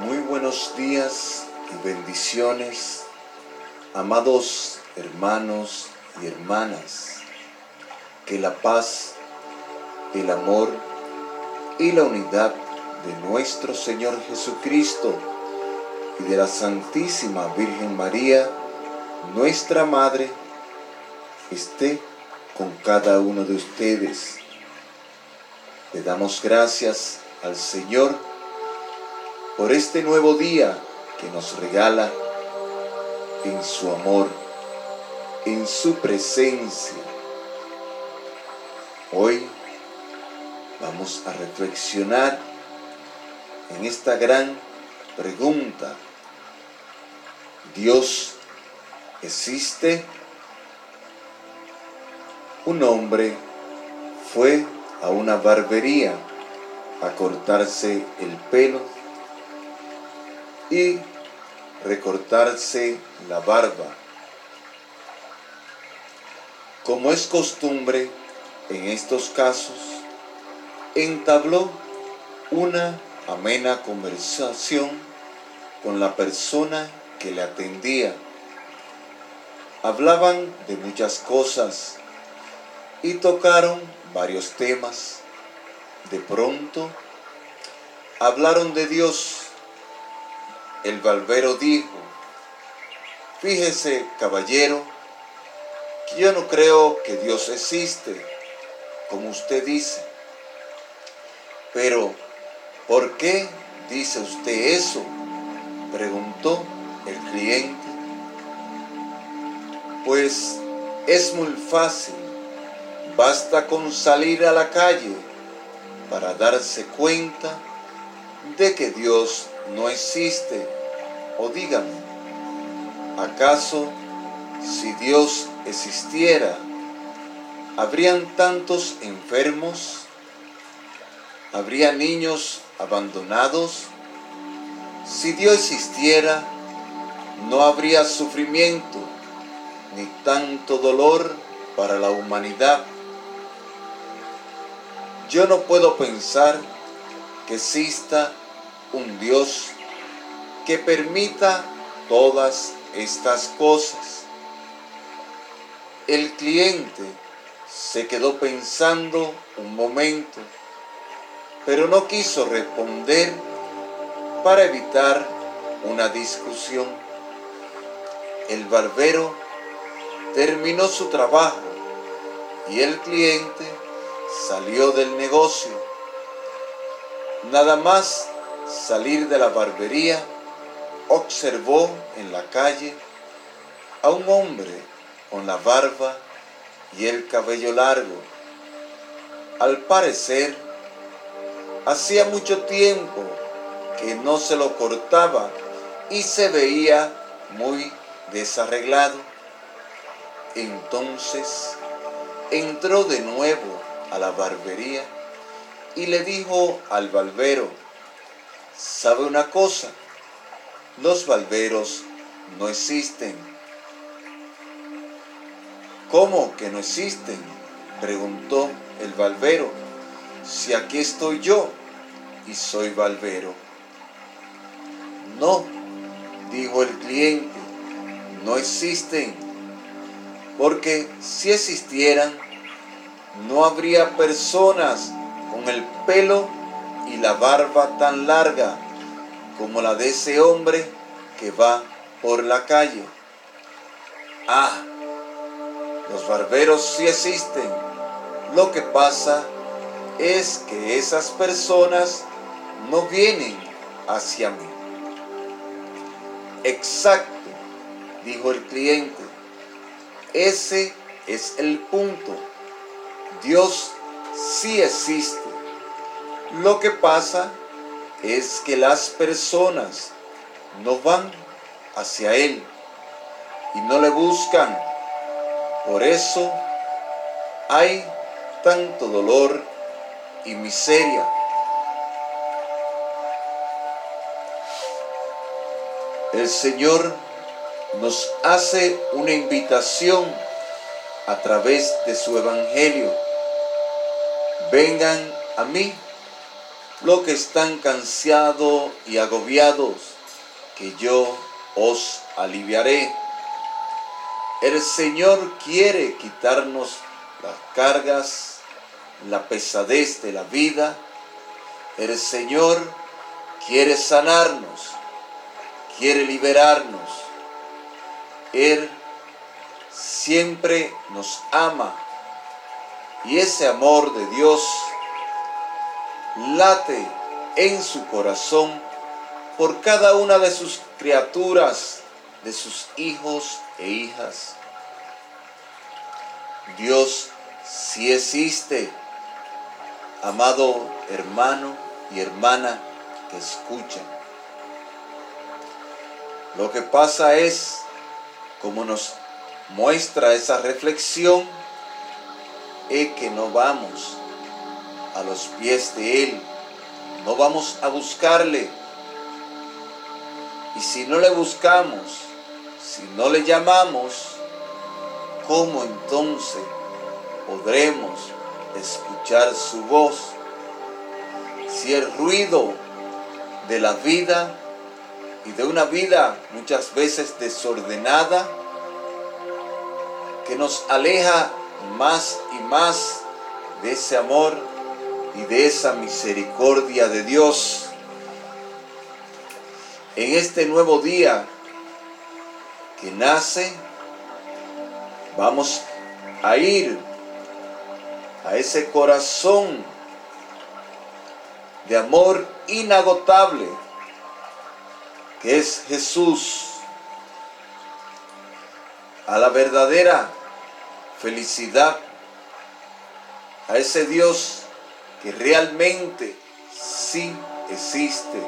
Muy buenos días y bendiciones, amados hermanos y hermanas. Que la paz, el amor y la unidad de nuestro Señor Jesucristo y de la Santísima Virgen María, nuestra Madre, esté con cada uno de ustedes. Le damos gracias al Señor por este nuevo día que nos regala en su amor, en su presencia. Hoy vamos a reflexionar en esta gran pregunta. ¿Dios existe? Un hombre fue a una barbería a cortarse el pelo y recortarse la barba. Como es costumbre en estos casos, entabló una amena conversación con la persona que le atendía. Hablaban de muchas cosas y tocaron varios temas. De pronto hablaron de Dios. El barbero dijo, fíjese caballero, que yo no creo que Dios existe, como usted dice. Pero, ¿por qué dice usted eso? Preguntó el cliente. Pues es muy fácil Basta con salir a la calle para darse cuenta de que Dios no existe. O dígame, ¿acaso si Dios existiera, habrían tantos enfermos? ¿Habría niños abandonados? Si Dios existiera, no habría sufrimiento ni tanto dolor para la humanidad yo no puedo pensar que exista un Dios que permita todas estas cosas. El cliente se quedó pensando un momento, pero no quiso responder para evitar una discusión. El barbero terminó su trabajo y el cliente salió del negocio. Nada más salir de la barbería, observó en la calle a un hombre con la barba y el cabello largo. Al parecer, hacía mucho tiempo que no se lo cortaba y se veía muy desarreglado. Entonces entró de nuevo a la barbería y le dijo al barbero, ¿sabe una cosa? Los barberos no existen. ¿Cómo que no existen? preguntó el barbero. Si aquí estoy yo y soy barbero. No, dijo el cliente, no existen. Porque si existieran, no habría personas con el pelo y la barba tan larga como la de ese hombre que va por la calle. Ah, los barberos sí existen. Lo que pasa es que esas personas no vienen hacia mí. Exacto, dijo el cliente. Ese es el punto. Dios sí existe. Lo que pasa es que las personas no van hacia Él y no le buscan. Por eso hay tanto dolor y miseria. El Señor nos hace una invitación a través de su Evangelio vengan a mí lo que están cansados y agobiados, que yo os aliviaré. El Señor quiere quitarnos las cargas, la pesadez de la vida. El Señor quiere sanarnos, quiere liberarnos. Él siempre nos ama y ese amor de Dios late en su corazón por cada una de sus criaturas, de sus hijos e hijas. Dios sí existe, amado hermano y hermana que escuchan. Lo que pasa es, como nos muestra esa reflexión, es que no vamos a los pies de Él, no vamos a buscarle. Y si no le buscamos, si no le llamamos, ¿cómo entonces podremos escuchar su voz? Si el ruido de la vida y de una vida muchas veces desordenada, que nos aleja más y más de ese amor y de esa misericordia de Dios. En este nuevo día que nace, vamos a ir a ese corazón de amor inagotable que es Jesús, a la verdadera felicidad, a ese Dios que realmente sí existe.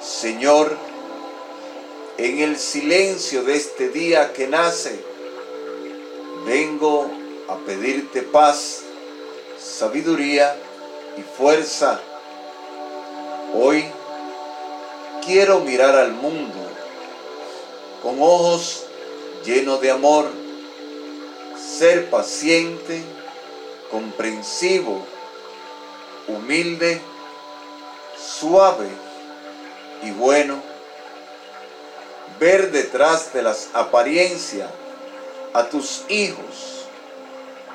Señor, en el silencio de este día que nace, vengo a pedirte paz, sabiduría y fuerza. Hoy quiero mirar al mundo con ojos llenos de amor, ser paciente, comprensivo, humilde, suave y bueno. Ver detrás de las apariencias a tus hijos,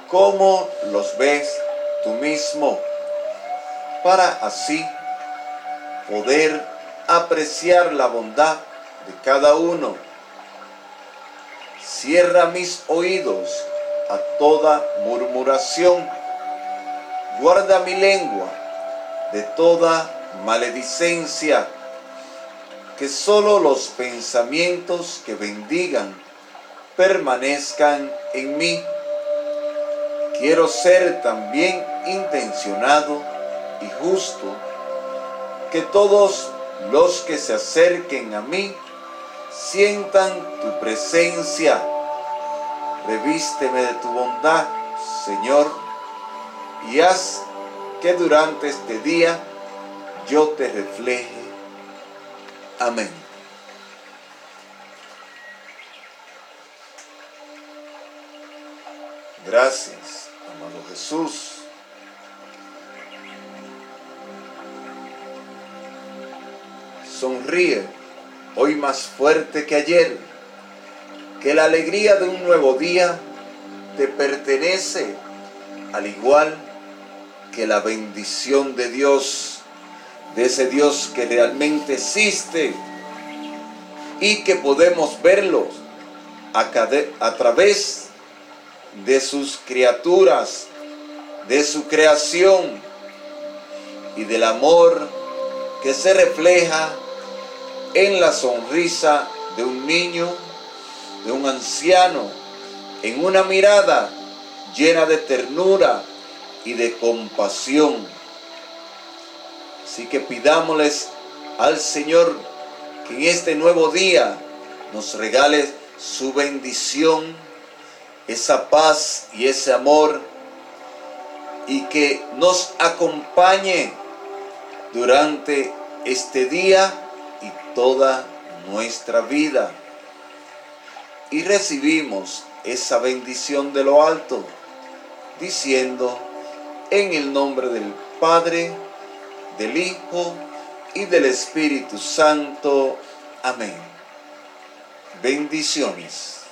como los ves tú mismo, para así poder apreciar la bondad de cada uno. Cierra mis oídos a toda murmuración. Guarda mi lengua de toda maledicencia. Que solo los pensamientos que bendigan permanezcan en mí. Quiero ser también intencionado y justo. Que todos los que se acerquen a mí sientan tu presencia Revísteme de tu bondad, Señor, y haz que durante este día yo te refleje. Amén. Gracias, amado Jesús. Sonríe hoy más fuerte que ayer que la alegría de un nuevo día te pertenece, al igual que la bendición de Dios, de ese Dios que realmente existe y que podemos verlo a, través de sus criaturas, de su creación y del amor que se refleja en la sonrisa de un niño de un anciano en una mirada llena de ternura y de compasión. Así que pidámosles al Señor que en este nuevo día nos regale su bendición, esa paz y ese amor y que nos acompañe durante este día y toda nuestra vida y recibimos esa bendición de lo alto, diciendo, en el nombre del Padre, del Hijo y del Espíritu Santo. Amén. Bendiciones.